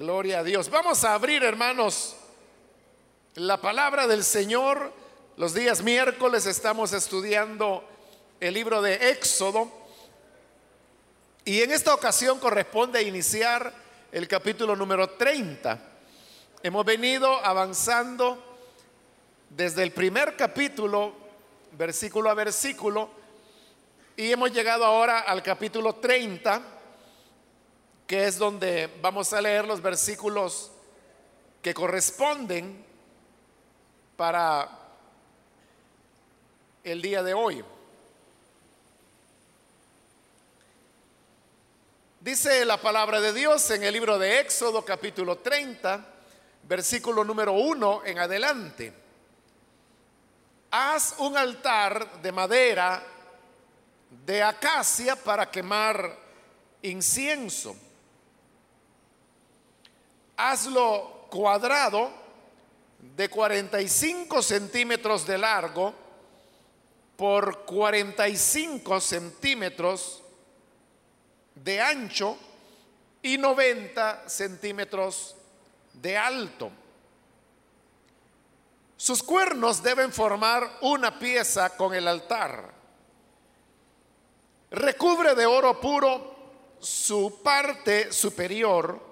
Gloria a Dios. Vamos a abrir, hermanos, la palabra del Señor. Los días miércoles estamos estudiando el libro de Éxodo. Y en esta ocasión corresponde iniciar el capítulo número 30. Hemos venido avanzando desde el primer capítulo, versículo a versículo, y hemos llegado ahora al capítulo 30 que es donde vamos a leer los versículos que corresponden para el día de hoy. Dice la palabra de Dios en el libro de Éxodo capítulo 30, versículo número 1 en adelante. Haz un altar de madera de acacia para quemar incienso hazlo cuadrado de 45 centímetros de largo por 45 centímetros de ancho y 90 centímetros de alto. Sus cuernos deben formar una pieza con el altar. Recubre de oro puro su parte superior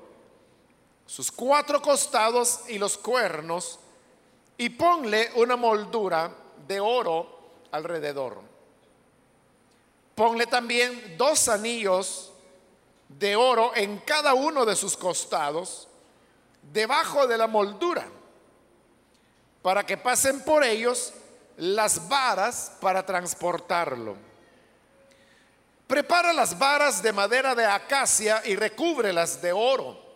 sus cuatro costados y los cuernos, y ponle una moldura de oro alrededor. Ponle también dos anillos de oro en cada uno de sus costados, debajo de la moldura, para que pasen por ellos las varas para transportarlo. Prepara las varas de madera de acacia y recúbrelas de oro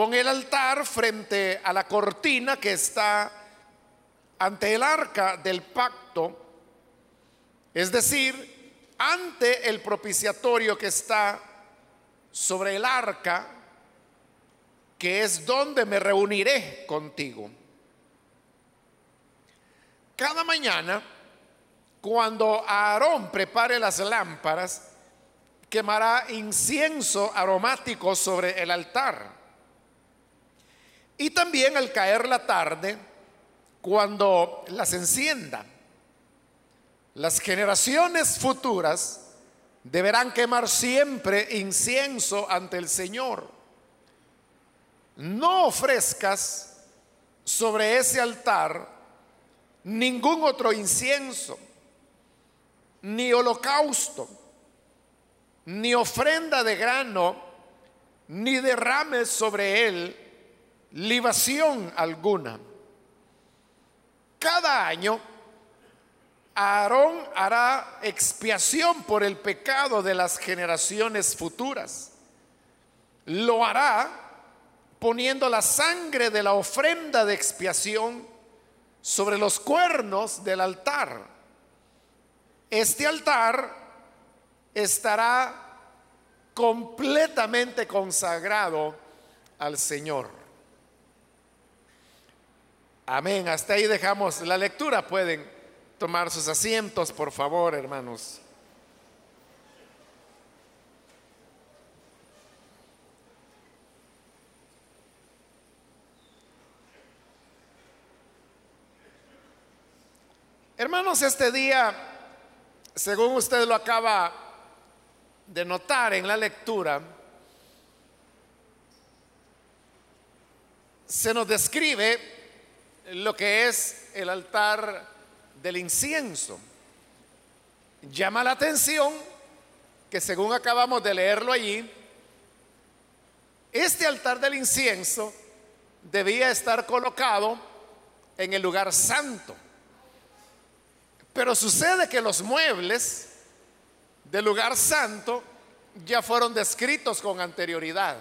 Pon el altar frente a la cortina que está ante el arca del pacto, es decir, ante el propiciatorio que está sobre el arca, que es donde me reuniré contigo. Cada mañana, cuando Aarón prepare las lámparas, quemará incienso aromático sobre el altar y también al caer la tarde, cuando las encienda, las generaciones futuras deberán quemar siempre incienso ante el Señor. No ofrezcas sobre ese altar ningún otro incienso, ni holocausto, ni ofrenda de grano, ni derrames sobre él libación alguna. Cada año, Aarón hará expiación por el pecado de las generaciones futuras. Lo hará poniendo la sangre de la ofrenda de expiación sobre los cuernos del altar. Este altar estará completamente consagrado al Señor. Amén. Hasta ahí dejamos la lectura. Pueden tomar sus asientos, por favor, hermanos. Hermanos, este día, según usted lo acaba de notar en la lectura, se nos describe lo que es el altar del incienso. Llama la atención que según acabamos de leerlo allí, este altar del incienso debía estar colocado en el lugar santo. Pero sucede que los muebles del lugar santo ya fueron descritos con anterioridad.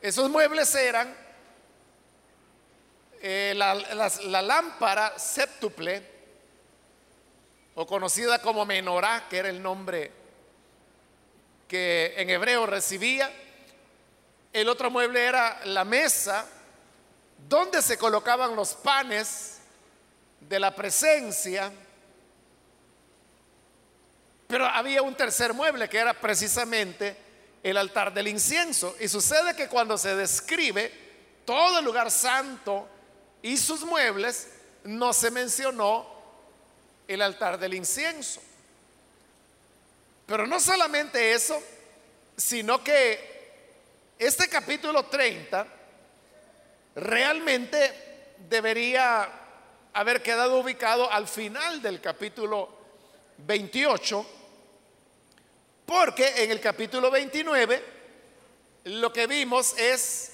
Esos muebles eran eh, la, la, lámpara séptuple, o conocida como menorá, que era el nombre que en hebreo recibía. El otro mueble era la mesa, donde se colocaban los panes de la presencia. Pero había un tercer mueble que era precisamente el altar del incienso. Y sucede que cuando se describe todo el lugar santo y sus muebles, no se mencionó el altar del incienso. Pero no solamente eso, sino que este capítulo 30 realmente debería haber quedado ubicado al final del capítulo 28, porque en el capítulo 29 lo que vimos es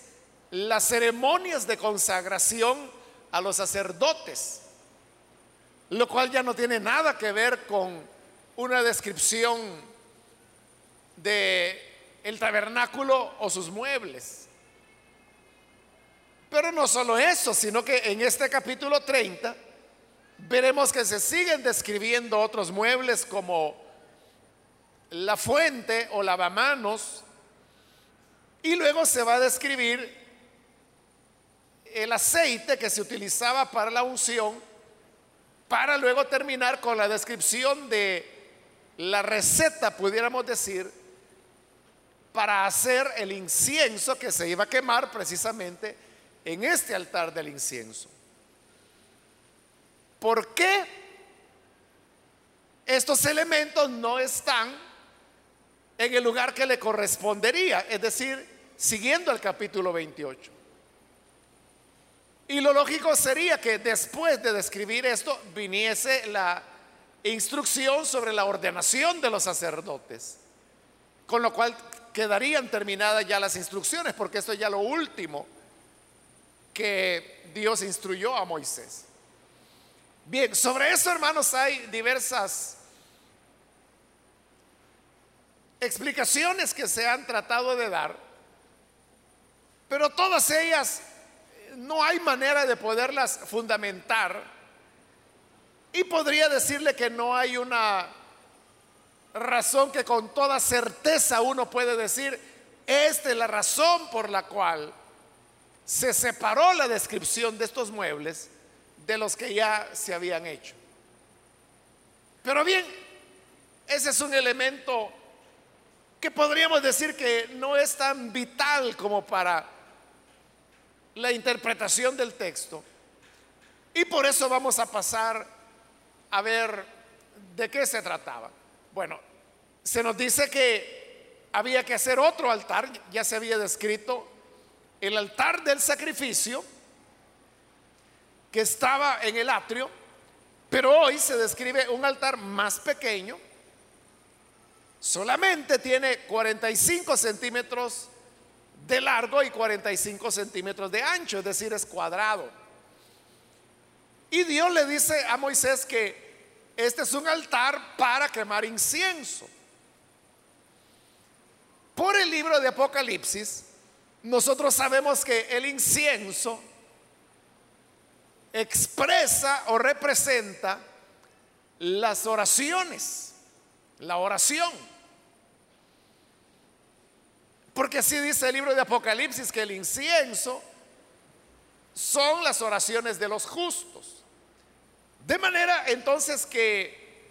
las ceremonias de consagración a los sacerdotes, lo cual ya no tiene nada que ver con una descripción de el tabernáculo o sus muebles. Pero no solo eso, sino que en este capítulo 30 veremos que se siguen describiendo otros muebles como la fuente o lavamanos y luego se va a describir el aceite que se utilizaba para la unción para luego terminar con la descripción de la receta, pudiéramos decir, para hacer el incienso que se iba a quemar precisamente en este altar del incienso. ¿Por qué estos elementos no están en el lugar que le correspondería? Es decir, siguiendo el capítulo 28. Y lo lógico sería que después de describir esto viniese la instrucción sobre la ordenación de los sacerdotes, con lo cual quedarían terminadas ya las instrucciones, porque esto es ya lo último que Dios instruyó a Moisés. Bien, sobre eso, hermanos, hay diversas explicaciones que se han tratado de dar, pero todas ellas no hay manera de poderlas fundamentar y podría decirle que no hay una razón que con toda certeza uno puede decir, esta es la razón por la cual se separó la descripción de estos muebles de los que ya se habían hecho. Pero bien, ese es un elemento que podríamos decir que no es tan vital como para la interpretación del texto. Y por eso vamos a pasar a ver de qué se trataba. Bueno, se nos dice que había que hacer otro altar, ya se había descrito el altar del sacrificio que estaba en el atrio, pero hoy se describe un altar más pequeño, solamente tiene 45 centímetros de largo y 45 centímetros de ancho, es decir, es cuadrado. Y Dios le dice a Moisés que este es un altar para quemar incienso. Por el libro de Apocalipsis, nosotros sabemos que el incienso expresa o representa las oraciones, la oración. Porque así dice el libro de Apocalipsis que el incienso son las oraciones de los justos. De manera entonces que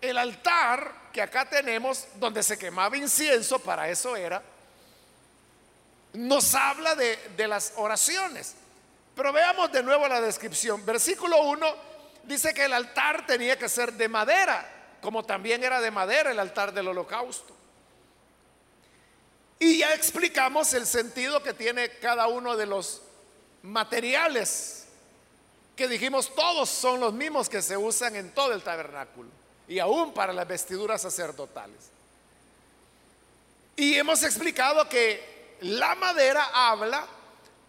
el altar que acá tenemos, donde se quemaba incienso, para eso era, nos habla de, de las oraciones. Pero veamos de nuevo la descripción. Versículo 1 dice que el altar tenía que ser de madera, como también era de madera el altar del holocausto. Y ya explicamos el sentido que tiene cada uno de los materiales que dijimos todos son los mismos que se usan en todo el tabernáculo y aún para las vestiduras sacerdotales. Y hemos explicado que la madera habla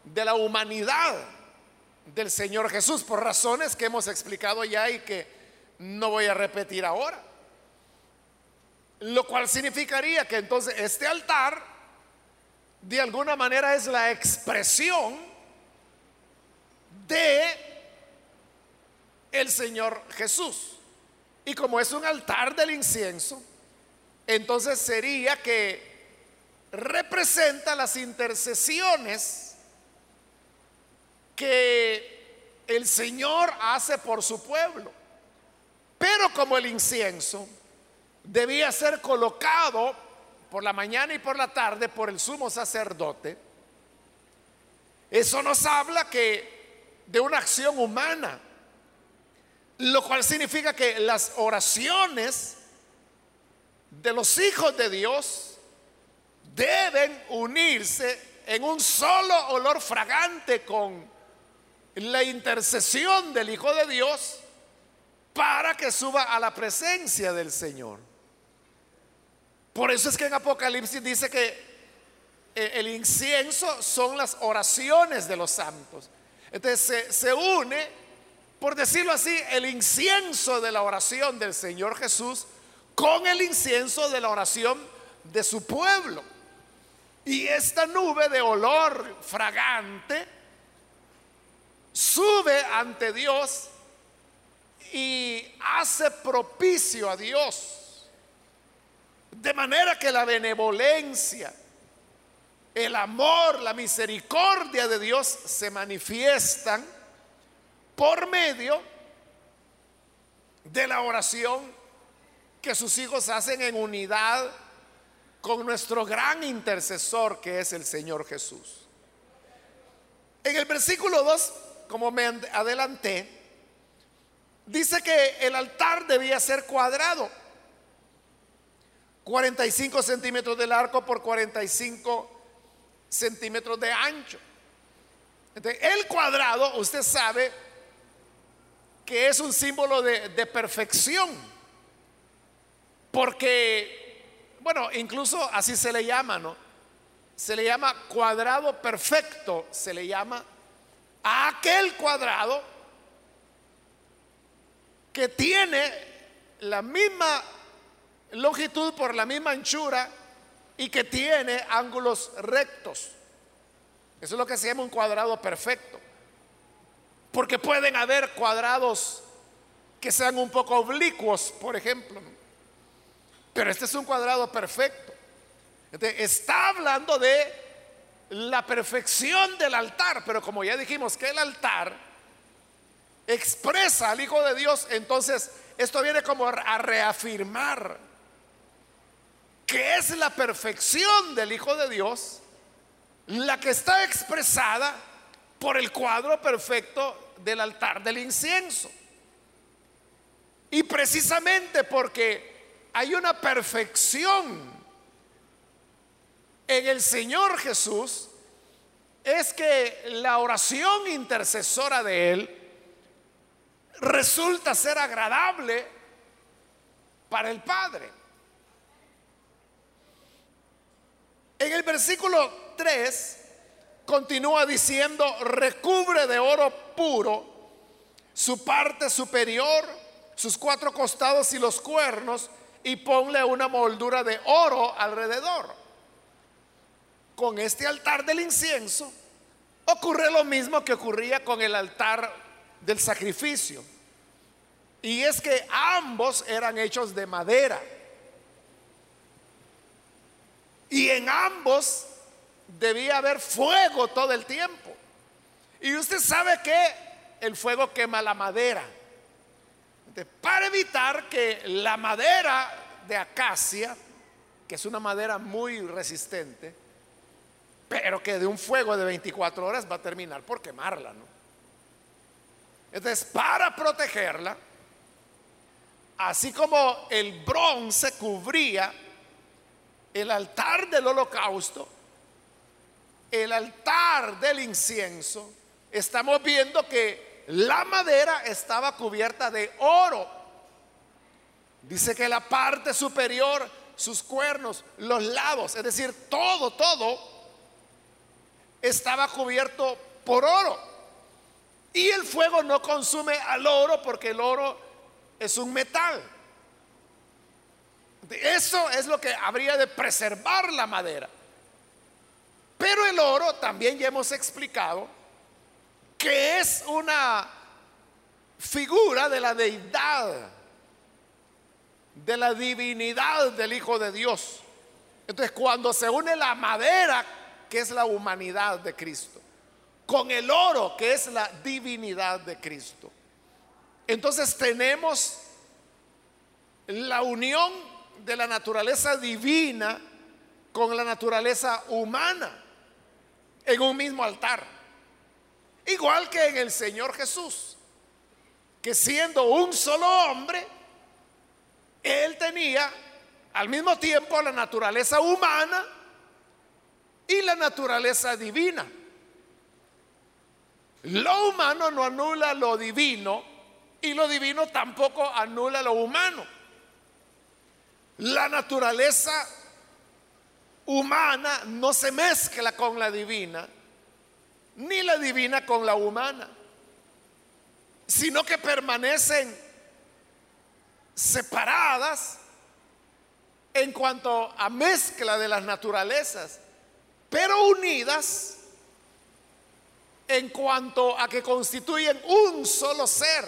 de la humanidad del Señor Jesús por razones que hemos explicado ya y que no voy a repetir ahora. Lo cual significaría que entonces este altar de alguna manera es la expresión de el Señor Jesús. Y como es un altar del incienso, entonces sería que representa las intercesiones que el Señor hace por su pueblo. Pero como el incienso debía ser colocado por la mañana y por la tarde por el sumo sacerdote, eso nos habla que de una acción humana, lo cual significa que las oraciones de los hijos de Dios deben unirse en un solo olor fragante con la intercesión del Hijo de Dios para que suba a la presencia del Señor. Por eso es que en Apocalipsis dice que eh, el incienso son las oraciones de los santos. Entonces se, une, por decirlo así, el incienso de la oración del Señor Jesús con el incienso de la oración de su pueblo. Y esta nube de olor fragante sube ante Dios y hace propicio a Dios. De manera que la benevolencia, el amor, la misericordia de Dios se manifiestan por medio de la oración que sus hijos hacen en unidad con nuestro gran intercesor que es el Señor Jesús. En el versículo 2, como me adelanté, dice que el altar debía ser cuadrado. 45 centímetros de largo por 45 centímetros de ancho. el cuadrado, usted sabe que es un símbolo de, de perfección. Porque, bueno, incluso así se le llama, ¿no? Se le llama cuadrado perfecto, se le llama a aquel cuadrado que tiene la misma longitud por la misma anchura y que tiene ángulos rectos. Eso es lo que se llama un cuadrado perfecto. Porque pueden haber cuadrados que sean un poco oblicuos, por ejemplo. Pero este es un cuadrado perfecto. está hablando de la perfección del altar, pero como ya dijimos que el altar expresa al Hijo de Dios, entonces esto viene como a reafirmar que es la perfección del Hijo de Dios, la que está expresada por el cuadro perfecto del altar del incienso. Y precisamente porque hay una perfección en el Señor Jesús, es que la oración intercesora de Él resulta ser agradable para el Padre. En el versículo 3 continúa diciendo, recubre de oro puro su parte superior, sus cuatro costados y los cuernos, y ponle una moldura de oro alrededor. Con este altar del incienso ocurre lo mismo que ocurría con el altar del sacrificio. Y es que ambos eran hechos de madera. Y en ambos debía haber fuego todo el tiempo. Y usted sabe que el fuego quema la madera. para evitar que la madera de acacia, que es una madera muy resistente, pero que de un fuego de 24 horas va a terminar por quemarla, ¿no? Entonces, para protegerla, así como el bronce cubría el altar del holocausto, el altar del incienso, estamos viendo que la madera estaba cubierta de oro. Dice que la parte superior, sus cuernos, los lados, es decir, todo, todo, estaba cubierto por oro. Y el fuego no consume al oro porque el oro es un metal. Eso es lo que habría de preservar la madera. Pero el oro también ya hemos explicado que es una figura de la deidad, de la divinidad del Hijo de Dios. Entonces cuando se une la madera, que es la humanidad de Cristo, con el oro, que es la divinidad de Cristo, entonces tenemos la unión de la naturaleza divina con la naturaleza humana en un mismo altar. Igual que en el Señor Jesús, que siendo un solo hombre, él tenía al mismo tiempo la naturaleza humana y la naturaleza divina. Lo humano no anula lo divino y lo divino tampoco anula lo humano. La naturaleza humana no se mezcla con la divina, ni la divina con la humana, sino que permanecen separadas en cuanto a mezcla de las naturalezas, pero unidas en cuanto a que constituyen un solo ser,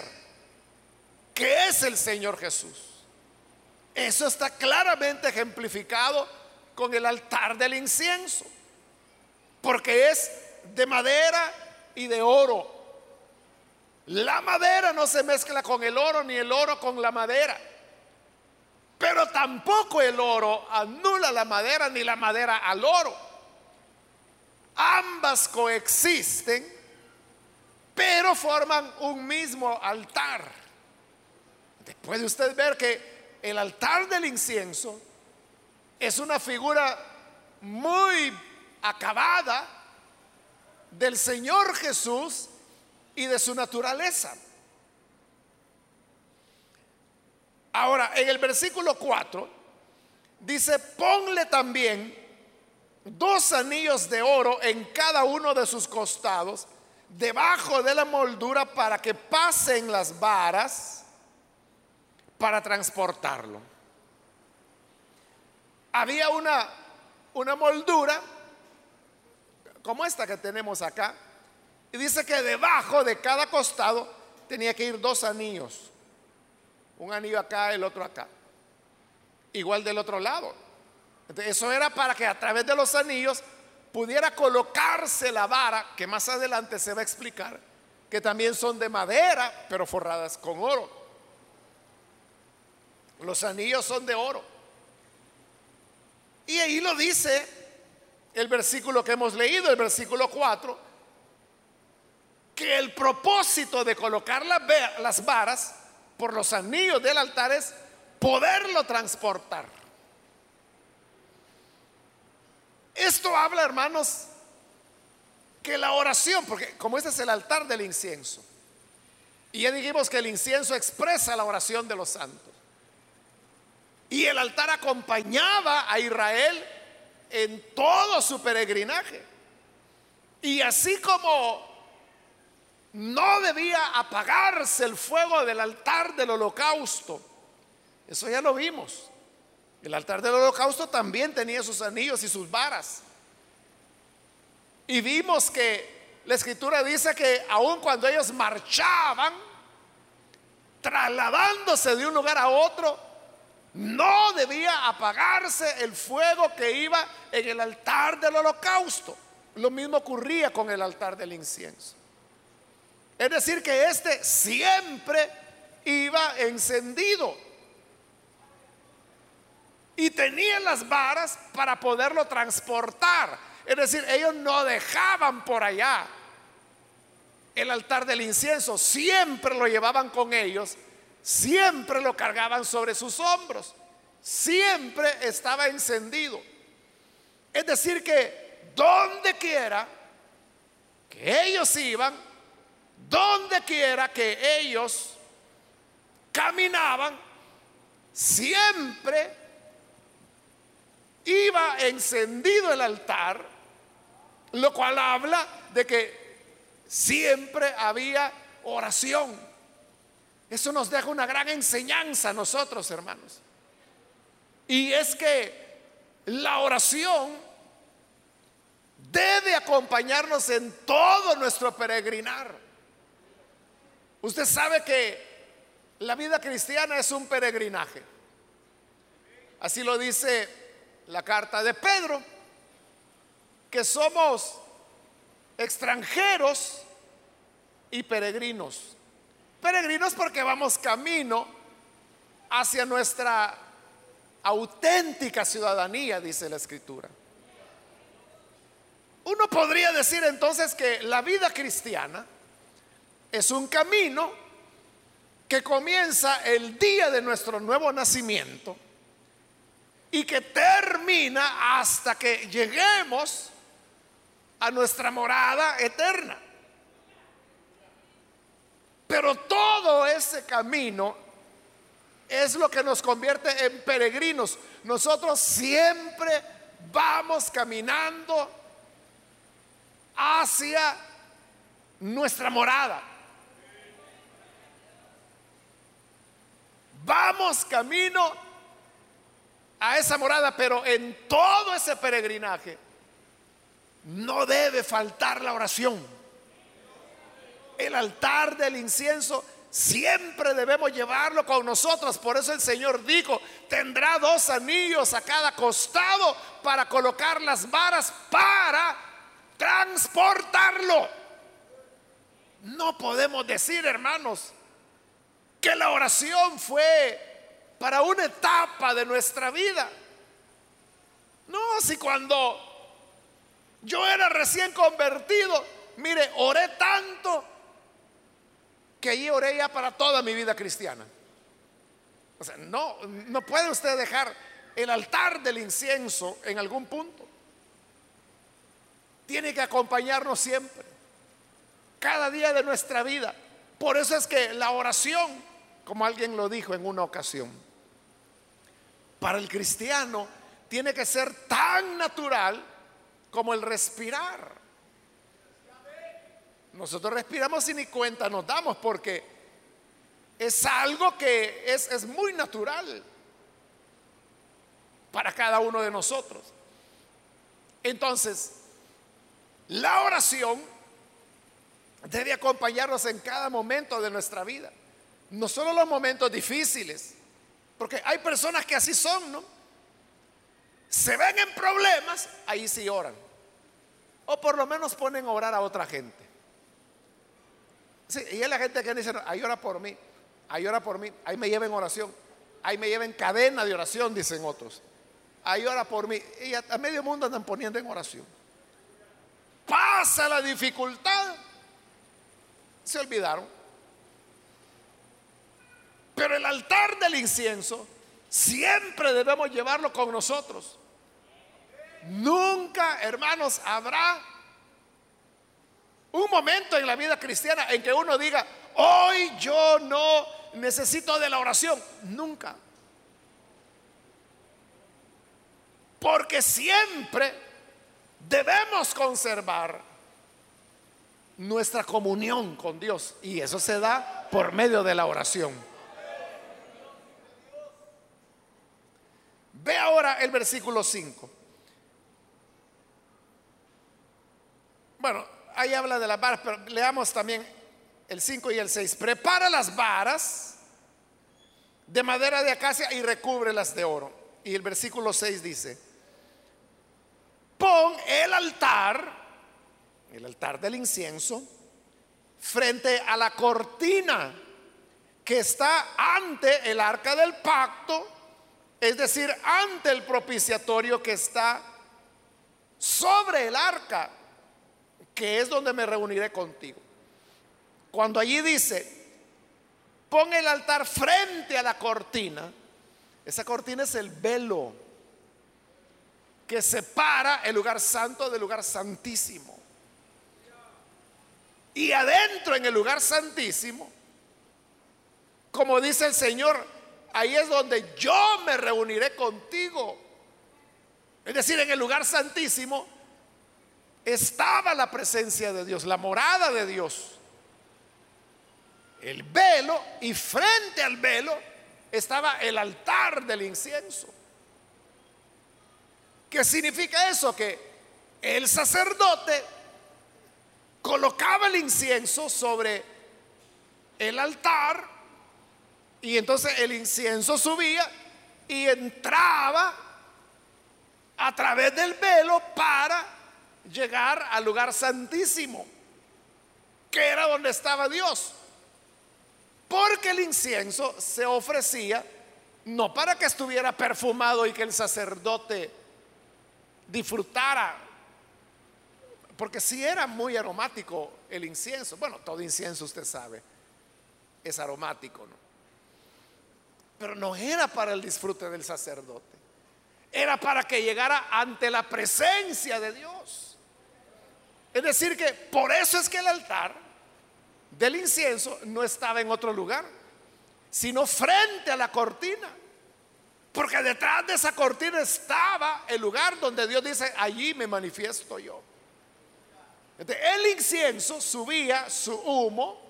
que es el Señor Jesús. Eso está claramente ejemplificado con el altar del incienso, porque es de madera y de oro. La madera no se mezcla con el oro ni el oro con la madera. Pero tampoco el oro anula la madera ni la madera al oro. Ambas coexisten, pero forman un mismo altar. Puede usted ver que el altar del incienso es una figura muy acabada del Señor Jesús y de su naturaleza. Ahora, en el versículo 4 dice, ponle también dos anillos de oro en cada uno de sus costados, debajo de la moldura para que pasen las varas para transportarlo. Había una, una moldura como esta que tenemos acá, y dice que debajo de cada costado tenía que ir dos anillos. Un anillo acá, el otro acá. Igual del otro lado. eso era para que a través de los anillos pudiera colocarse la vara, que más adelante se va a explicar, que también son de madera, pero forradas con oro. Los anillos son de oro. Y ahí lo dice el versículo que hemos leído, el versículo 4, que el propósito de colocar las varas por los anillos del altar es poderlo transportar. Esto habla, hermanos, que la oración, porque como este es el altar del incienso, y ya dijimos que el incienso expresa la oración de los santos, y el altar acompañaba a Israel en todo su peregrinaje. Y así como no debía apagarse el fuego del altar del holocausto. Eso ya lo vimos. El altar del holocausto también tenía sus anillos y sus varas. Y vimos que la escritura dice que aun cuando ellos marchaban, trasladándose de un lugar a otro, no debía apagarse el fuego que iba en el altar del holocausto. Lo mismo ocurría con el altar del incienso. Es decir, que este siempre iba encendido. Y tenía las varas para poderlo transportar. Es decir, ellos no dejaban por allá el altar del incienso. Siempre lo llevaban con ellos. Siempre lo cargaban sobre sus hombros. Siempre estaba encendido. Es decir, que donde quiera que ellos iban, donde quiera que ellos caminaban, siempre iba encendido el altar, lo cual habla de que siempre había oración. Eso nos deja una gran enseñanza a nosotros, hermanos. Y es que la oración debe acompañarnos en todo nuestro peregrinar. Usted sabe que la vida cristiana es un peregrinaje. Así lo dice la carta de Pedro, que somos extranjeros y peregrinos. Peregrinos porque vamos camino hacia nuestra auténtica ciudadanía, dice la escritura. Uno podría decir entonces que la vida cristiana es un camino que comienza el día de nuestro nuevo nacimiento y que termina hasta que lleguemos a nuestra morada eterna. Pero todo ese camino es lo que nos convierte en peregrinos. Nosotros siempre vamos caminando hacia nuestra morada. Vamos camino a esa morada, pero en todo ese peregrinaje no debe faltar la oración el altar del incienso siempre debemos llevarlo con nosotros. Por eso el Señor dijo, tendrá dos anillos a cada costado para colocar las varas para transportarlo. No podemos decir, hermanos, que la oración fue para una etapa de nuestra vida. No, si cuando yo era recién convertido, mire, oré tanto que allí oré ya para toda mi vida cristiana. O sea, no, no puede usted dejar el altar del incienso en algún punto. Tiene que acompañarnos siempre, cada día de nuestra vida. Por eso es que la oración, como alguien lo dijo en una ocasión, para el cristiano tiene que ser tan natural como el respirar. Nosotros respiramos y ni cuenta nos damos porque es algo que es, es muy natural para cada uno de nosotros. Entonces, la oración debe acompañarnos en cada momento de nuestra vida. No solo los momentos difíciles, porque hay personas que así son, ¿no? Se ven en problemas, ahí sí oran. O por lo menos ponen a orar a otra gente y es la gente que dice, ahí ora por mí, ahí ora por mí, ahí me lleven oración, ahí me lleven cadena de oración, dicen otros. Ahí ora por mí. Y a, a medio mundo andan poniendo en oración. Pasa la dificultad. Se olvidaron. Pero el altar del incienso siempre debemos llevarlo con nosotros. Nunca, hermanos, habrá un momento en la vida cristiana en que uno diga, hoy yo no necesito de la oración. Nunca. Porque siempre debemos conservar nuestra comunión con Dios. Y eso se da por medio de la oración. Ve ahora el versículo 5. Bueno, ahí habla de las varas, pero leamos también el 5 y el 6. Prepara las varas de madera de acacia y recúbrelas de oro. Y el versículo 6 dice, pon el altar, el altar del incienso, frente a la cortina que está ante el arca del pacto, es decir, ante el propiciatorio que está sobre el arca que es donde me reuniré contigo. Cuando allí dice, pon el altar frente a la cortina, esa cortina es el velo que separa el lugar santo del lugar santísimo. Y adentro en el lugar santísimo, como dice el Señor, ahí es donde yo me reuniré contigo. Es decir, en el lugar santísimo estaba la presencia de Dios, la morada de Dios. El velo y frente al velo estaba el altar del incienso. ¿Qué significa eso? Que el sacerdote colocaba el incienso sobre el altar y entonces el incienso subía y entraba a través del velo para llegar al lugar santísimo, que era donde estaba Dios. Porque el incienso se ofrecía no para que estuviera perfumado y que el sacerdote disfrutara, porque si era muy aromático el incienso, bueno, todo incienso usted sabe, es aromático, ¿no? Pero no era para el disfrute del sacerdote, era para que llegara ante la presencia de Dios. Es decir, que por eso es que el altar del incienso no estaba en otro lugar, sino frente a la cortina. Porque detrás de esa cortina estaba el lugar donde Dios dice, allí me manifiesto yo. el incienso subía su humo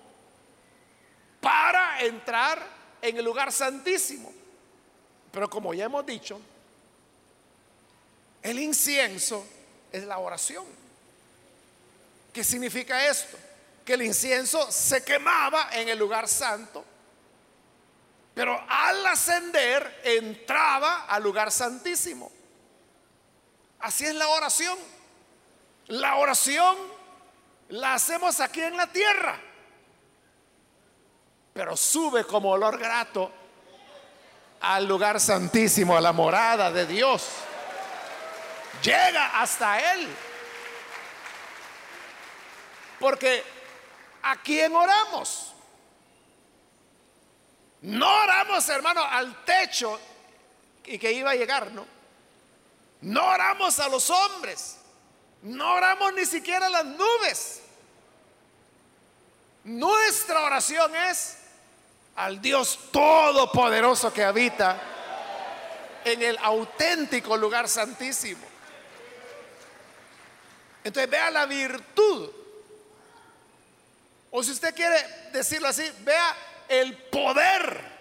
para entrar en el lugar santísimo. Pero como ya hemos dicho, el incienso es la oración. ¿Qué significa esto? Que el incienso se quemaba en el lugar santo pero al ascender entraba al lugar santísimo. Así es la oración. La oración la hacemos aquí en la tierra, pero sube como olor grato al lugar santísimo, a la morada de Dios. Llega hasta Él. Porque ¿a quién oramos? No oramos, hermano, al techo y que iba a llegar, ¿no? No oramos a los hombres. No oramos ni siquiera a las nubes. Nuestra oración es al Dios todopoderoso que habita en el auténtico lugar santísimo. Entonces vea la virtud. O si usted quiere decirlo así, vea el poder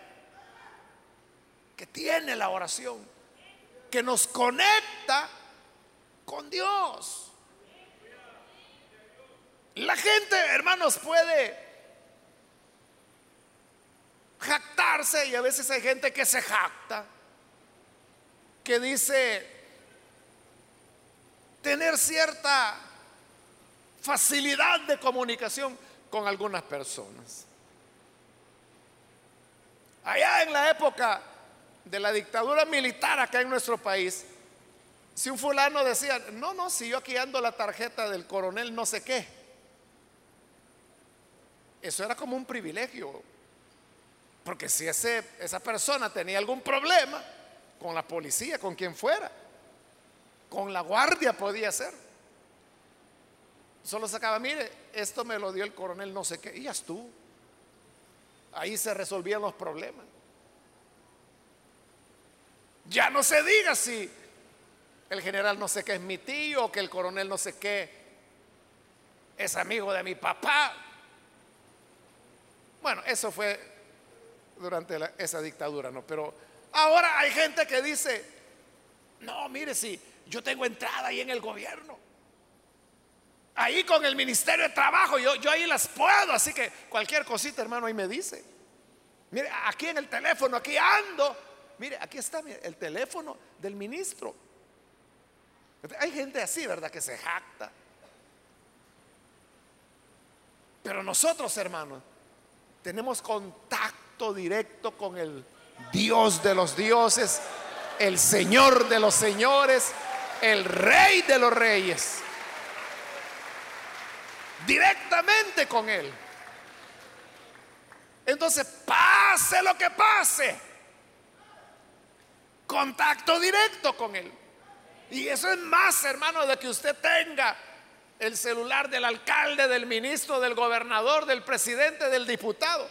que tiene la oración, que nos conecta con Dios. La gente, hermanos, puede jactarse y a veces hay gente que se jacta, que dice tener cierta facilidad de comunicación con algunas personas. Allá en la época de la dictadura militar acá en nuestro país, si un fulano decía, no, no, si yo aquí ando la tarjeta del coronel no sé qué, eso era como un privilegio, porque si ese, esa persona tenía algún problema con la policía, con quien fuera, con la guardia podía ser. Solo sacaba, mire, esto me lo dio el coronel no sé qué, y ya estuvo. Ahí se resolvían los problemas. Ya no se diga si el general no sé qué es mi tío, o que el coronel no sé qué es amigo de mi papá. Bueno, eso fue durante esa dictadura, ¿no? Pero ahora hay gente que dice, no, mire, si yo tengo entrada ahí en el gobierno, ahí con el Ministerio de Trabajo, yo, yo ahí las puedo, así que cualquier cosita, hermano, ahí me dice. Mire, aquí en el teléfono, aquí ando. Mire, aquí está el teléfono del ministro. Hay gente así, ¿verdad? Que se jacta. Pero nosotros, hermanos, tenemos contacto directo con el Dios de los dioses, el Señor de los señores, el Rey de los reyes directamente con Él. Entonces, pase lo que pase, contacto directo con Él. Y eso es más, hermano, de que usted tenga el celular del alcalde, del ministro, del gobernador, del presidente, del diputado.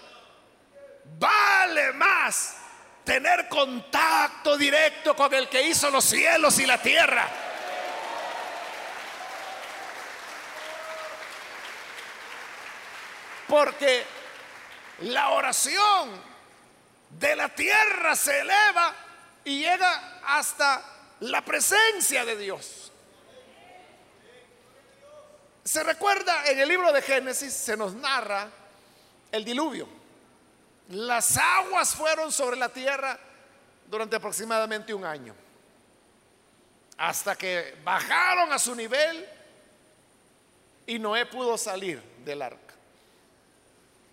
Vale más tener contacto directo con el que hizo los cielos y la tierra Porque la oración de la tierra se eleva y llega hasta la presencia de Dios. Se recuerda en el libro de Génesis, se nos narra el diluvio. Las aguas fueron sobre la tierra durante aproximadamente un año. Hasta que bajaron a su nivel y Noé pudo salir del arca.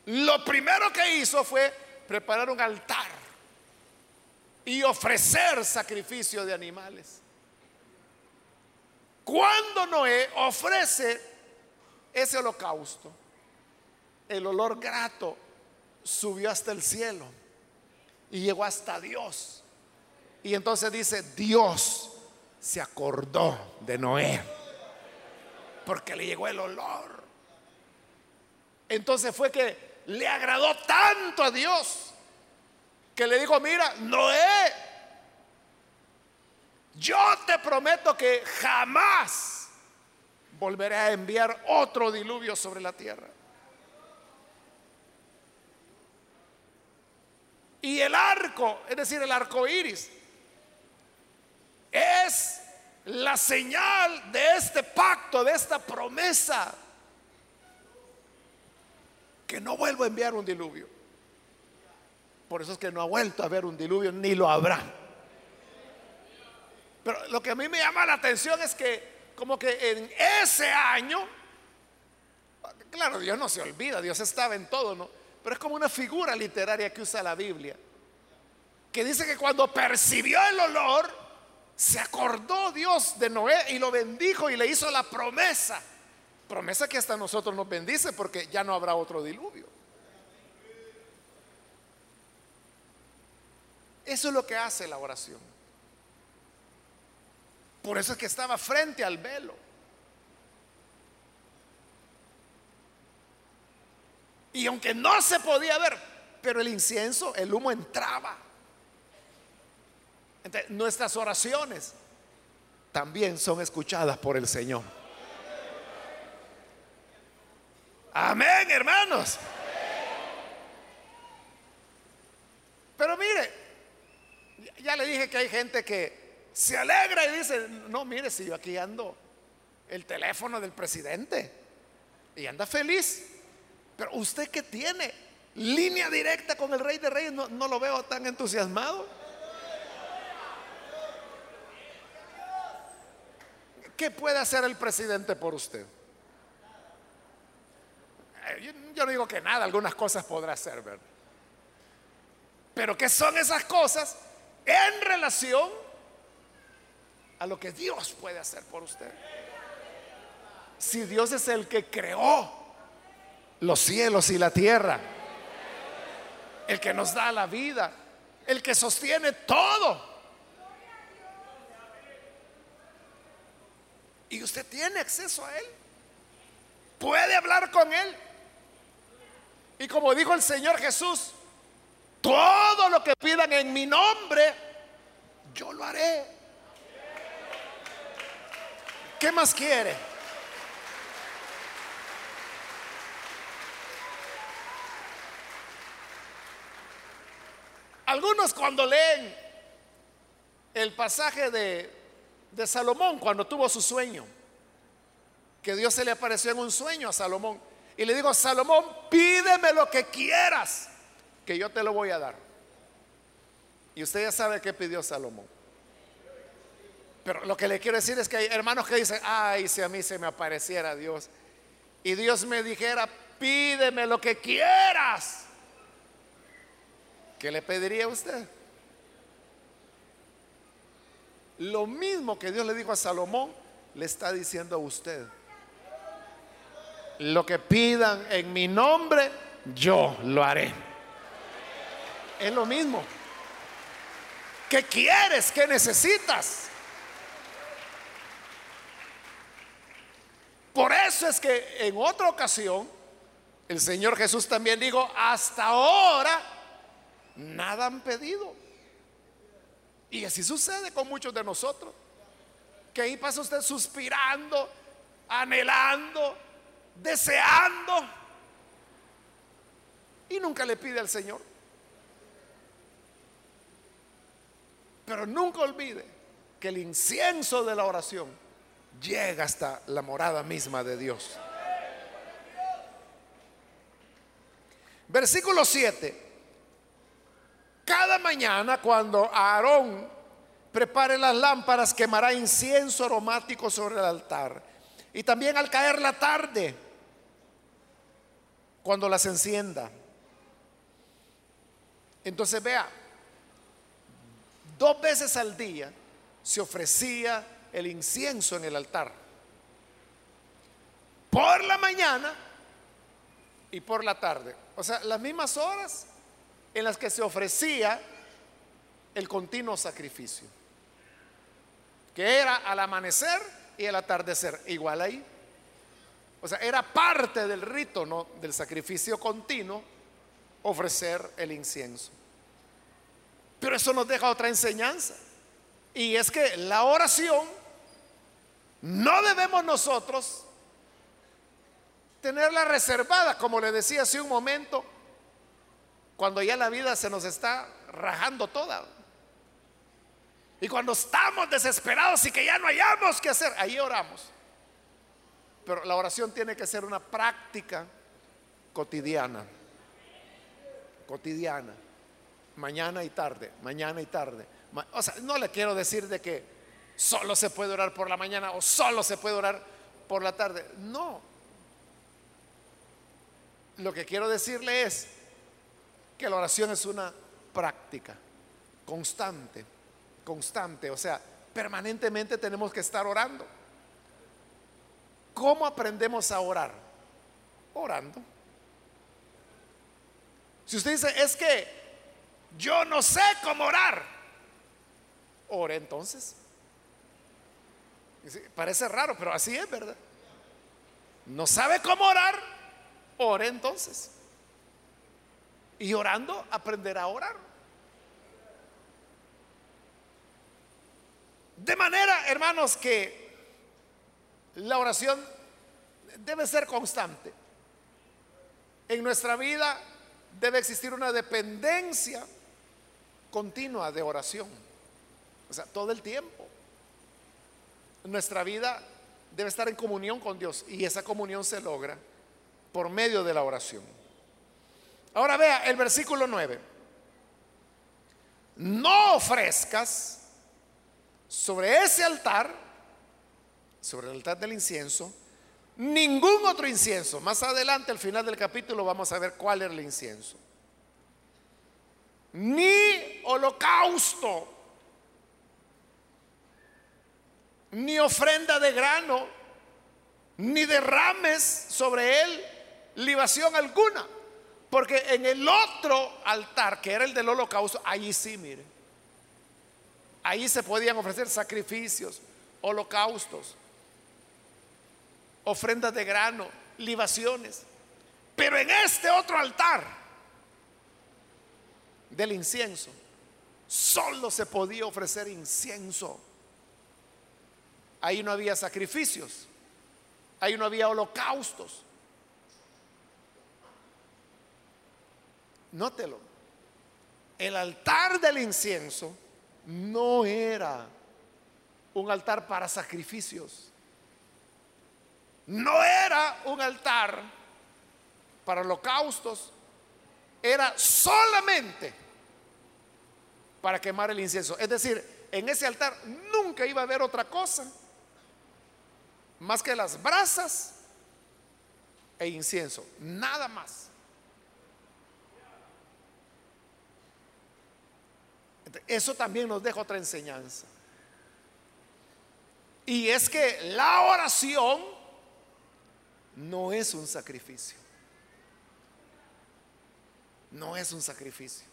Lo primero que hizo fue preparar un altar y ofrecer sacrificio de animales. Cuando Noé ofrece ese holocausto, el olor grato subió hasta el cielo y llegó hasta Dios. Y entonces dice, Dios se acordó de Noé porque le llegó el olor. Entonces fue que le agradó tanto a Dios que le dijo, mira, Noé, yo te prometo que jamás volveré a enviar otro diluvio sobre la tierra. Y el arco, es decir, el arco iris, es la señal de este pacto, de esta promesa, que no vuelvo a enviar un diluvio. Por eso es que no ha vuelto a haber un diluvio, ni lo habrá. Pero lo que a mí me llama la atención es que como que en ese año, claro, Dios no se olvida, Dios estaba en todo, ¿no? Pero es como una figura literaria que usa la Biblia, que dice que cuando percibió el olor, se acordó Dios de Noé y lo bendijo y le hizo la promesa. Promesa que hasta nosotros nos bendice porque ya no habrá otro diluvio. Eso es lo que hace la oración. Por eso es que estaba frente al velo. Y aunque no se podía ver, pero el incienso, el humo entraba. Nuestras oraciones también son escuchadas por el Señor. Amén, hermanos. Pero mire, ya le dije que hay gente que se alegra y dice, no, mire, si yo aquí ando el teléfono del presidente y anda feliz. Pero usted que tiene línea directa con el rey de reyes, no, no lo veo tan entusiasmado. ¿Qué puede hacer el presidente por usted? Yo, no digo que nada, algunas cosas podrá hacer, ¿verdad? Pero ¿qué son esas cosas en relación a lo que Dios puede hacer por usted? Si Dios es el que creó los cielos y la tierra, el que nos da la vida, el que sostiene todo. Y usted tiene acceso a Él. Puede hablar con Él. Y como dijo el Señor Jesús, todo lo que pidan en mi nombre, yo lo haré. ¿Qué más quiere? Algunos cuando leen el pasaje de, Salomón, cuando tuvo su sueño, que Dios se le apareció en un sueño a Salomón, y le digo, Salomón, pídeme lo que quieras, que yo te lo voy a dar. Y usted ya sabe qué pidió Salomón. Pero lo que le quiero decir es que hay hermanos que dicen, ay, si a mí se me apareciera Dios y Dios me dijera, pídeme lo que quieras. ¿Qué le pediría a usted? Lo mismo que Dios le dijo a Salomón, le está diciendo a usted. Lo que pidan en mi nombre, yo lo haré. Es lo mismo. ¿Qué quieres? ¿Qué necesitas? Por eso es que en otra ocasión el Señor Jesús también dijo, hasta ahora nada han pedido. Y así sucede con muchos de nosotros. Que ahí pasa usted suspirando, anhelando, deseando. Y nunca le pide al Señor. Pero nunca olvide que el incienso de la oración llega hasta la morada misma de Dios. Versículo 7. Cada mañana cuando Aarón prepare las lámparas, quemará incienso aromático sobre el altar. Y también al caer la tarde, cuando las encienda. Entonces vea, dos veces al día se ofrecía el incienso en el altar. Por la mañana y por la tarde. O sea, las mismas horas en las que se ofrecía el continuo sacrificio. Que era al amanecer y al atardecer. Igual ahí. O sea, era parte del rito, ¿no? Del sacrificio continuo ofrecer el incienso. Pero eso nos deja otra enseñanza. Y es que la oración no debemos nosotros tenerla reservada, como le decía hace un momento, cuando ya la vida se nos está rajando toda. Y cuando estamos desesperados y que ya no hayamos que hacer, ahí oramos. Pero la oración tiene que ser una práctica cotidiana. Cotidiana. Mañana y tarde, mañana y tarde. O sea, no le quiero decir de que solo se puede orar por la mañana o solo se puede orar por la tarde. No. Lo que quiero decirle es que la oración es una práctica constante, constante. O sea, permanentemente tenemos que estar orando. ¿Cómo aprendemos a orar? Orando. Si usted dice, es que yo no sé cómo orar, ore entonces. Parece raro, pero así es, ¿verdad? No sabe cómo orar, ore entonces. Y orando aprenderá a orar. De manera, hermanos, que la oración debe ser constante. En nuestra vida debe existir una dependencia continua de oración. O sea, todo el tiempo. Nuestra vida debe estar en comunión con Dios y esa comunión se logra por medio de la oración. Ahora vea el versículo 9. No ofrezcas sobre ese altar sobre el altar del incienso, ningún otro incienso. Más adelante, al final del capítulo, vamos a ver cuál era el incienso. Ni holocausto, ni ofrenda de grano, ni derrames sobre él libación alguna. Porque en el otro altar, que era el del holocausto, allí sí, mire. Ahí se podían ofrecer sacrificios, holocaustos ofrendas de grano, libaciones. Pero en este otro altar del incienso, solo se podía ofrecer incienso. Ahí no había sacrificios, ahí no había holocaustos. Nótelo, el altar del incienso no era un altar para sacrificios no era un altar para holocaustos, era solamente para quemar el incienso. Es decir, en ese altar nunca iba a haber otra cosa más que las brasas e incienso, nada más. Eso también nos deja otra enseñanza. Y es que la oración no es un sacrificio. No es un sacrificio.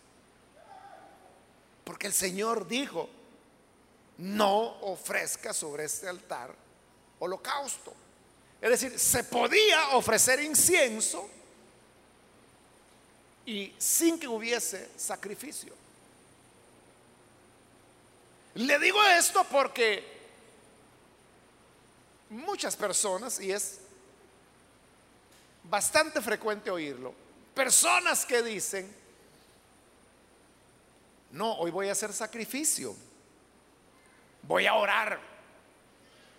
Porque el Señor dijo, no ofrezca sobre este altar holocausto. Es decir, se podía ofrecer incienso y sin que hubiese sacrificio. Le digo esto porque muchas personas, y es bastante frecuente oírlo. Personas que dicen, no, hoy voy a hacer sacrificio. Voy a orar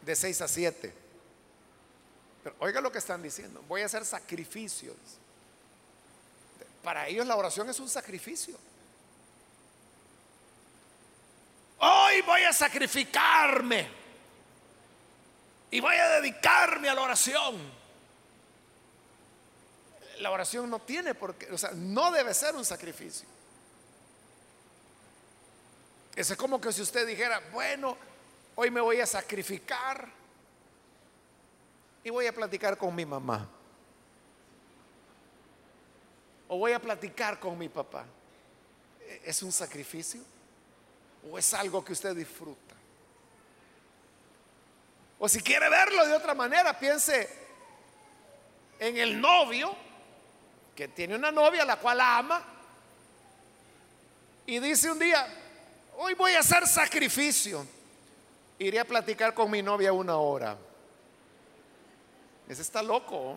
de 6 a 7. Pero oiga lo que están diciendo, voy a hacer sacrificios. Para ellos la oración es un sacrificio. Hoy voy a sacrificarme y voy a dedicarme a la oración la oración no tiene por qué, o sea, no debe ser un sacrificio. Es como que si usted dijera, bueno, hoy me voy a sacrificar y voy a platicar con mi mamá. O voy a platicar con mi papá. ¿Es un sacrificio? ¿O es algo que usted disfruta? O si quiere verlo de otra manera, piense en el novio que tiene una novia la cual ama y dice un día, hoy voy a hacer sacrificio. Iré a platicar con mi novia una hora. Ese está loco.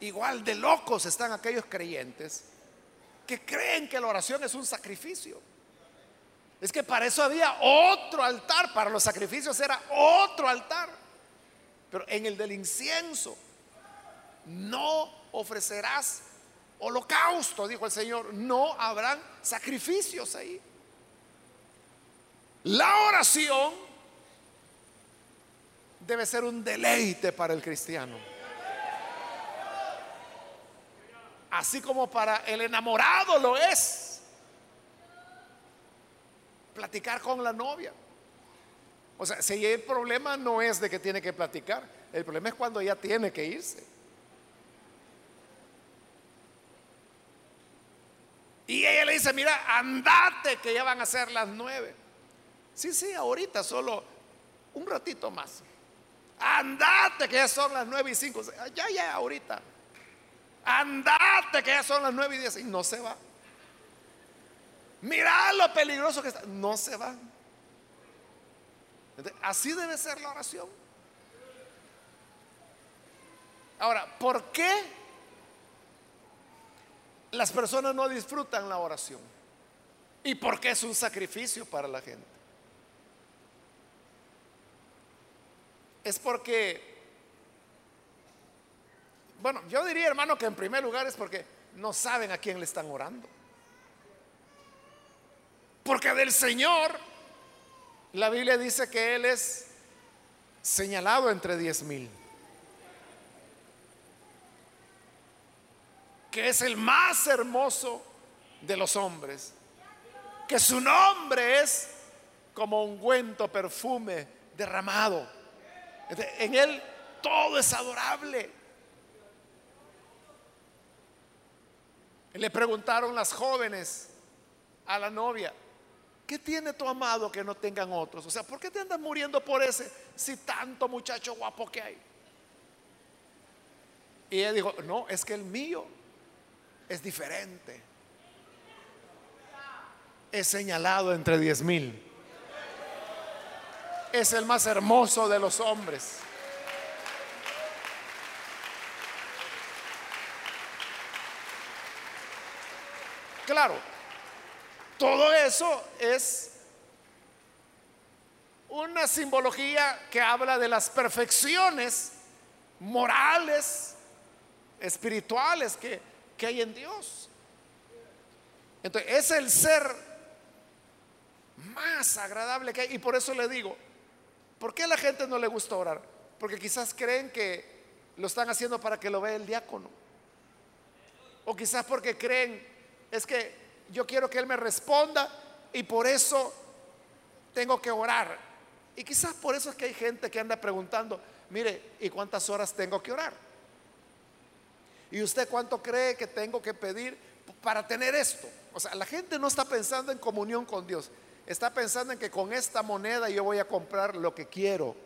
Igual de locos están aquellos creyentes que creen que la oración es un sacrificio. Es que para eso había otro altar, para los sacrificios era otro altar. Pero en el del incienso no ofrecerás holocausto, dijo el Señor, no habrán sacrificios ahí. La oración debe ser un deleite para el cristiano. Así como para el enamorado lo es. Platicar con la novia. O sea, si el problema no es de que tiene que platicar, el problema es cuando ya tiene que irse. Y ella le dice, mira, andate que ya van a ser las nueve. Sí, sí, ahorita solo un ratito más. Andate que ya son las nueve y cinco. Ya, ya, ahorita. Andate que ya son las nueve y diez. Y no se va. Mira lo peligroso que está. No se va. Así debe ser la oración. Ahora, ¿por qué las personas no disfrutan la oración? ¿Y por qué es un sacrificio para la gente? Es porque, bueno, yo diría hermano que en primer lugar es porque no saben a quién le están orando. Porque del Señor la Biblia dice que Él es señalado entre diez mil. Que es el más hermoso de los hombres. Que su nombre es como un ungüento, perfume derramado. En Él todo es adorable. Le preguntaron las jóvenes a la novia, ¿Qué tiene tu amado que no tengan otros? O sea, ¿por qué te andas muriendo por ese si tanto muchacho guapo que hay? Y ella dijo, no, es que el mío es diferente. Es señalado entre diez mil. Es el más hermoso de los hombres. Claro, todo eso es una simbología que habla de las perfecciones morales, espirituales que, hay en Dios. Entonces, es el ser más agradable que hay. Y por eso le digo, ¿por qué a la gente no le gusta orar? Porque quizás creen que lo están haciendo para que lo vea el diácono. O quizás porque creen, es que yo quiero que Él me responda y por eso tengo que orar. Y quizás por eso es que hay gente que anda preguntando, mire, ¿y cuántas horas tengo que orar? ¿Y usted cuánto cree que tengo que pedir para tener esto? O sea, la gente no está pensando en comunión con Dios, está pensando en que con esta moneda yo voy a comprar lo que quiero.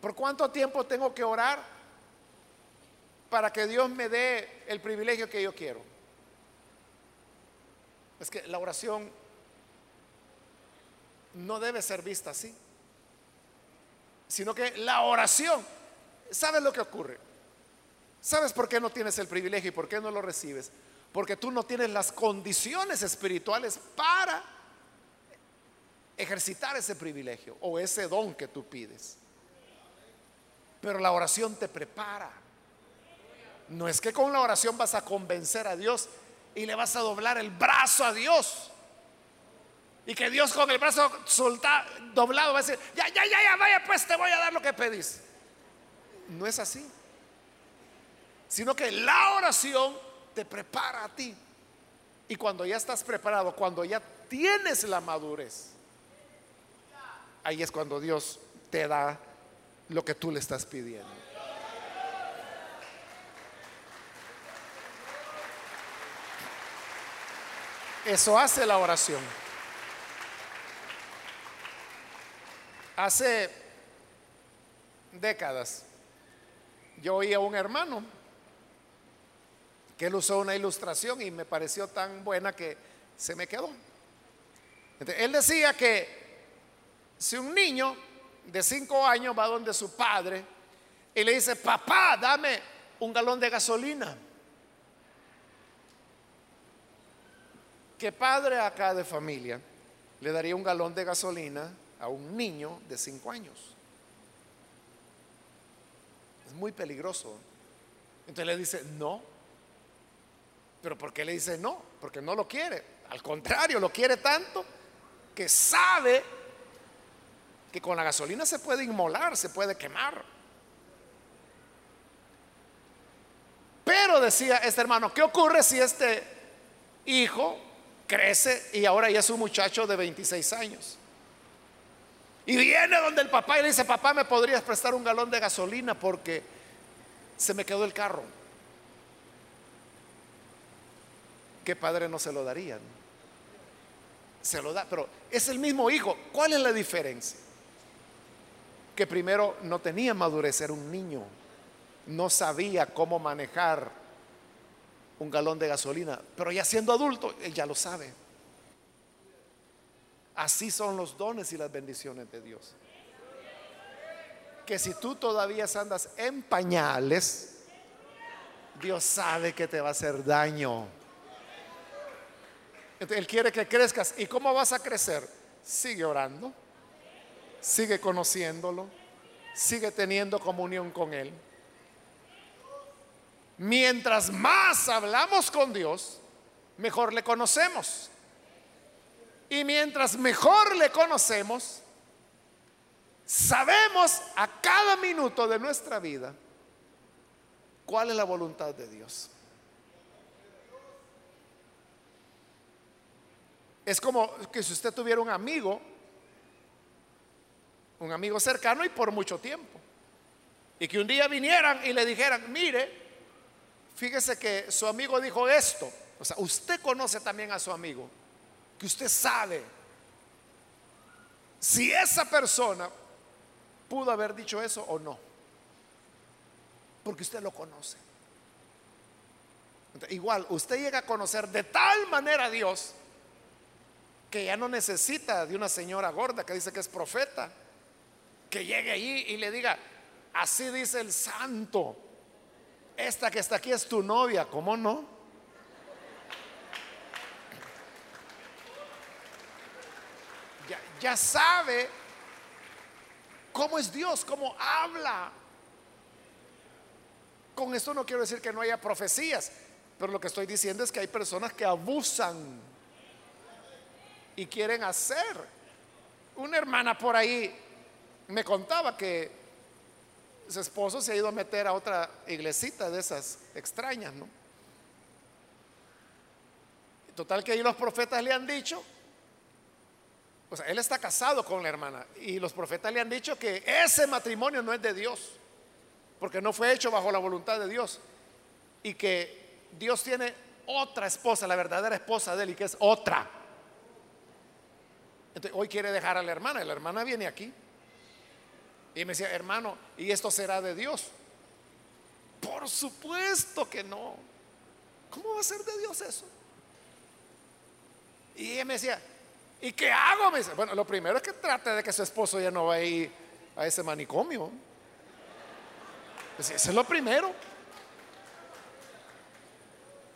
¿Por cuánto tiempo tengo que orar? Para que Dios me dé el privilegio que yo quiero. Es que la oración no debe ser vista así, sino que la oración, ¿sabes lo que ocurre? ¿Sabes por qué no tienes el privilegio y por qué no lo recibes? Porque tú no tienes las condiciones espirituales para ejercitar ese privilegio o ese don que tú pides. Pero la oración te prepara no es que con la oración vas a convencer a Dios y le vas a doblar el brazo a Dios. Y que Dios con el brazo doblado va a decir, ya, ya, ya, ya, vaya, pues te voy a dar lo que pedís. No es así. sino que la oración te prepara a ti. Y cuando ya estás preparado, cuando ya tienes la madurez, ahí es cuando Dios te da lo que tú le estás pidiendo. Eso hace la oración. Hace décadas yo oí a un hermano que él usó una ilustración y me pareció tan buena que se me quedó. él decía que si un niño de cinco años va donde su padre y le dice, papá, dame un galón de gasolina. ¿Qué padre acá de familia le daría un galón de gasolina a un niño de cinco años? Es muy peligroso. Entonces le dice, no. Pero ¿por qué le dice no? Porque no lo quiere. Al contrario, lo quiere tanto que sabe que con la gasolina se puede inmolar, se puede quemar. Pero decía este hermano, ¿qué ocurre si este hijo crece y ahora ya es un muchacho de 26 años? Y viene donde el papá y le dice, papá, ¿me podrías prestar un galón de gasolina porque se me quedó el carro? ¿Qué padre no se lo darían? Se lo da, pero es el mismo hijo. ¿Cuál es la diferencia? Que primero no tenía madurez, era un niño. No sabía cómo manejar un galón de gasolina, pero ya siendo adulto, él ya lo sabe. Así son los dones y las bendiciones de Dios. Que si tú todavía andas en pañales, Dios sabe que te va a hacer daño. él quiere que crezcas. ¿Y cómo vas a crecer? Sigue orando, sigue conociéndolo, sigue teniendo comunión con Él. Mientras más hablamos con Dios, mejor le conocemos. Y mientras mejor le conocemos, sabemos a cada minuto de nuestra vida cuál es la voluntad de Dios. Es como que si usted tuviera un amigo, un amigo cercano y por mucho tiempo, y que un día vinieran y le dijeran, mire, fíjese que su amigo dijo esto, o sea, usted conoce también a su amigo, que usted sabe si esa persona pudo haber dicho eso o no. Porque usted lo conoce. igual, usted llega a conocer de tal manera a Dios que ya no necesita de una señora gorda que dice que es profeta, que llegue allí y le diga, así dice el santo, esta que está aquí es tu novia, ¿cómo no? ya sabe cómo es Dios, cómo habla. Con esto no quiero decir que no haya profecías, pero lo que estoy diciendo es que hay personas que abusan y quieren hacer. Una hermana por ahí me contaba que su esposo se ha ido a meter a otra iglesita de esas extrañas, ¿no? Total que ahí los profetas le han dicho o sea, él está casado con la hermana y los profetas le han dicho que ese matrimonio no es de Dios, porque no fue hecho bajo la voluntad de Dios y que Dios tiene otra esposa, la verdadera esposa de él y que es otra. Entonces, hoy quiere dejar a la hermana, y la hermana viene aquí y me decía, hermano, ¿y esto será de Dios? Por supuesto que no. ¿Cómo va a ser de Dios eso? Y ella me decía, ¿Y qué hago? bueno, lo primero es que trate de que su esposo ya no vaya a ir a ese manicomio. Pues eso es lo primero.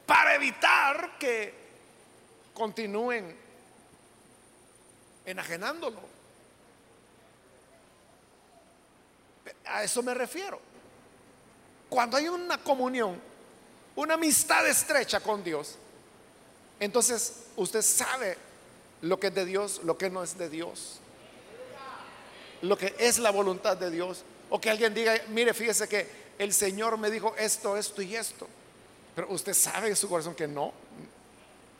Para evitar que continúen enajenándolo. A eso me refiero. Cuando hay una comunión, una amistad estrecha con Dios, entonces usted sabe lo que es de Dios, lo que no es de Dios. Lo que es la voluntad de Dios. O que alguien diga, mire, fíjese que el Señor me dijo esto, esto y esto. Pero usted sabe en su corazón que no.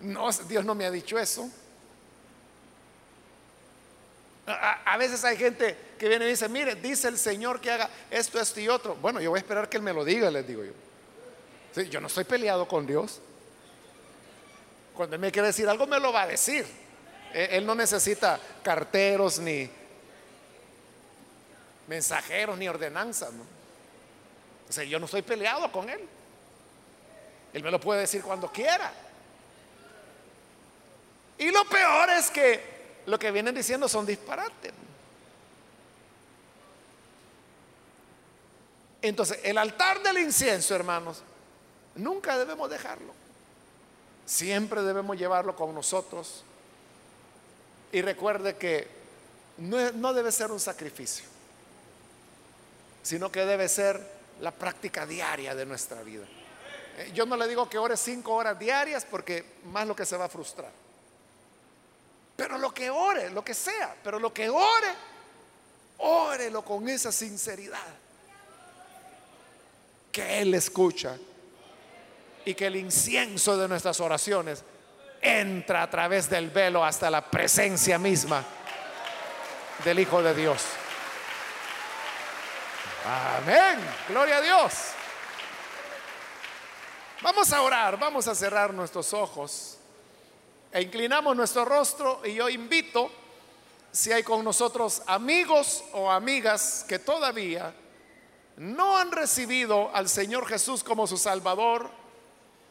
No, Dios no me ha dicho eso. A, veces hay gente que viene y dice, mire, dice el Señor que haga esto, esto y otro. Bueno, yo voy a esperar que Él me lo diga, les digo yo. yo no estoy peleado con Dios. Cuando Él me quiere decir algo, me lo va a decir. E, él no necesita carteros, ni mensajeros, ni ordenanzas. O sea, yo no estoy peleado con Él. Él me lo puede decir cuando quiera. Y lo peor es que lo que vienen diciendo son disparates. Entonces, el altar del incienso, hermanos, nunca debemos dejarlo. Siempre debemos llevarlo con nosotros. Y recuerde que no, debe ser un sacrificio, sino que debe ser la práctica diaria de nuestra vida. Eh, yo no le digo que ore cinco horas diarias porque más lo que se va a frustrar. Pero lo que ore, lo que sea, pero lo que ore, órelo con esa sinceridad. Que Él escucha y que el incienso de nuestras oraciones entra a través del velo hasta la presencia misma del Hijo de Dios. Amén. Gloria a Dios. Vamos a orar, vamos a cerrar nuestros ojos e inclinamos nuestro rostro y yo invito, si hay con nosotros amigos o amigas que todavía no han recibido al Señor Jesús como su Salvador,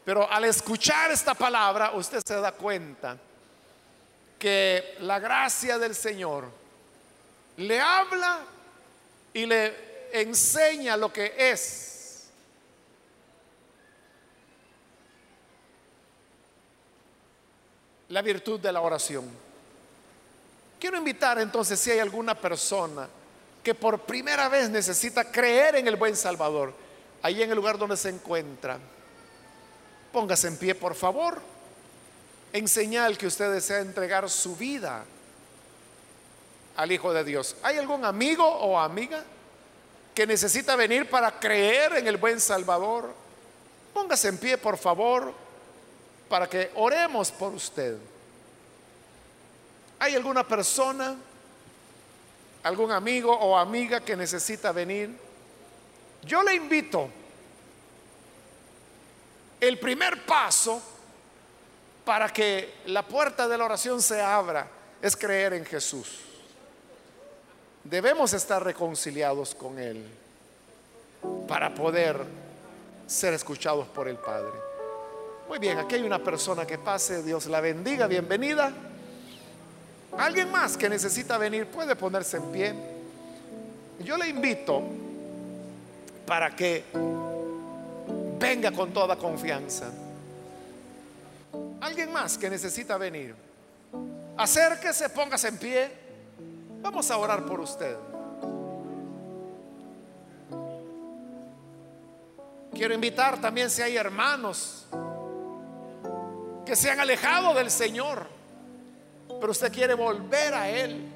pero al escuchar esta palabra usted se da cuenta que la gracia del Señor le habla y le enseña lo que es la virtud de la oración. Quiero invitar entonces si hay alguna persona que por primera vez necesita creer en el buen Salvador, ahí en el lugar donde se encuentra, póngase en pie por favor, en señal que usted desea entregar su vida al Hijo de Dios. ¿Hay algún amigo o amiga que necesita venir para creer en el buen Salvador? Póngase en pie por favor para que oremos por usted. ¿Hay alguna persona, algún amigo o amiga que necesita venir? Yo le invito. El primer paso para que la puerta de la oración se abra es creer en Jesús. Debemos estar reconciliados con Él para poder ser escuchados por el Padre. Muy bien, aquí hay una persona que pase, Dios la bendiga, bienvenida. Alguien más que necesita venir puede ponerse en pie. Yo le invito para que venga con toda confianza. Alguien más que necesita venir. Acérquese, póngase en pie. Vamos a orar por usted. Quiero invitar también si hay hermanos que se han alejado del Señor, pero usted quiere volver a Él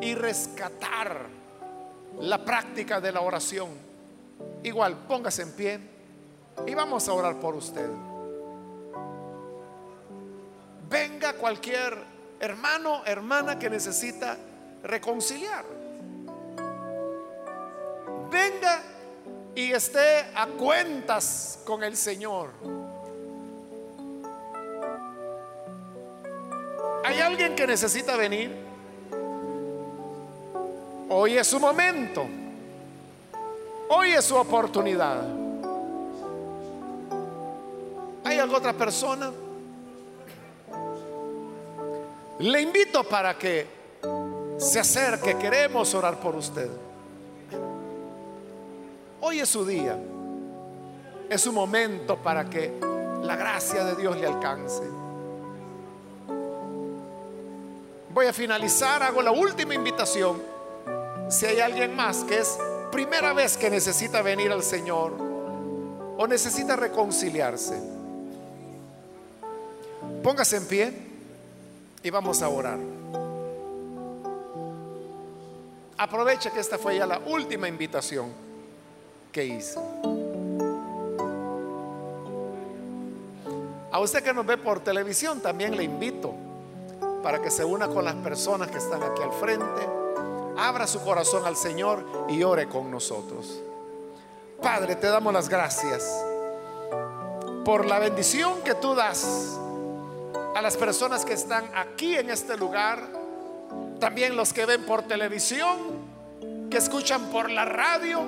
y rescatar la práctica de la oración. Igual, póngase en pie y vamos a orar por usted. Venga cualquier hermano, hermana que necesita reconciliar. Venga y esté a cuentas con el Señor. ¿Hay alguien que necesita venir? Hoy es su momento. Hoy es su oportunidad. ¿Hay alguna otra persona? Le invito para que se acerque. Queremos orar por usted. Hoy es su día. Es su momento para que la gracia de Dios le alcance. Voy a finalizar, hago la última invitación. Si hay alguien más que es primera vez que necesita venir al Señor o necesita reconciliarse, póngase en pie y vamos a orar. Aproveche que esta fue ya la última invitación. que hizo. A usted que nos ve por televisión también le invito para que se una con las personas que están aquí al frente, abra su corazón al Señor y ore con nosotros. Padre, te damos las gracias por la bendición que tú das a las personas que están aquí en este lugar, también los que ven por televisión, que escuchan por la radio.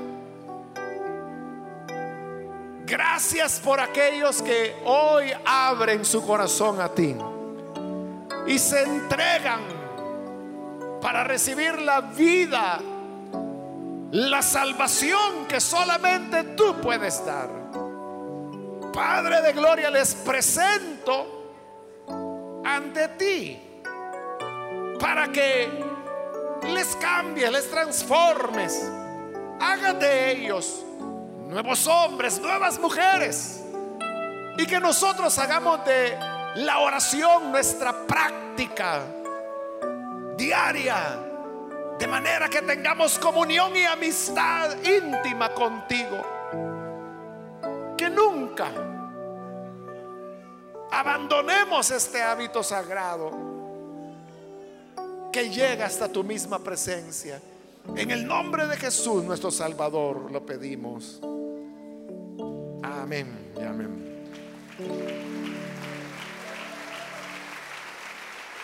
Gracias por aquellos que hoy abren su corazón a ti y se entregan para recibir la vida, la salvación que solamente tú puedes dar. Padre de gloria, les presento ante ti para que les cambies, les transformes, haga de ellos nuevos hombres, nuevas mujeres y que nosotros hagamos de la oración nuestra práctica diaria, de manera que tengamos comunión y amistad íntima contigo, que nunca abandonemos este hábito sagrado que llega hasta tu misma presencia. En el nombre de Jesús, nuestro Salvador, lo pedimos. Amén y amén.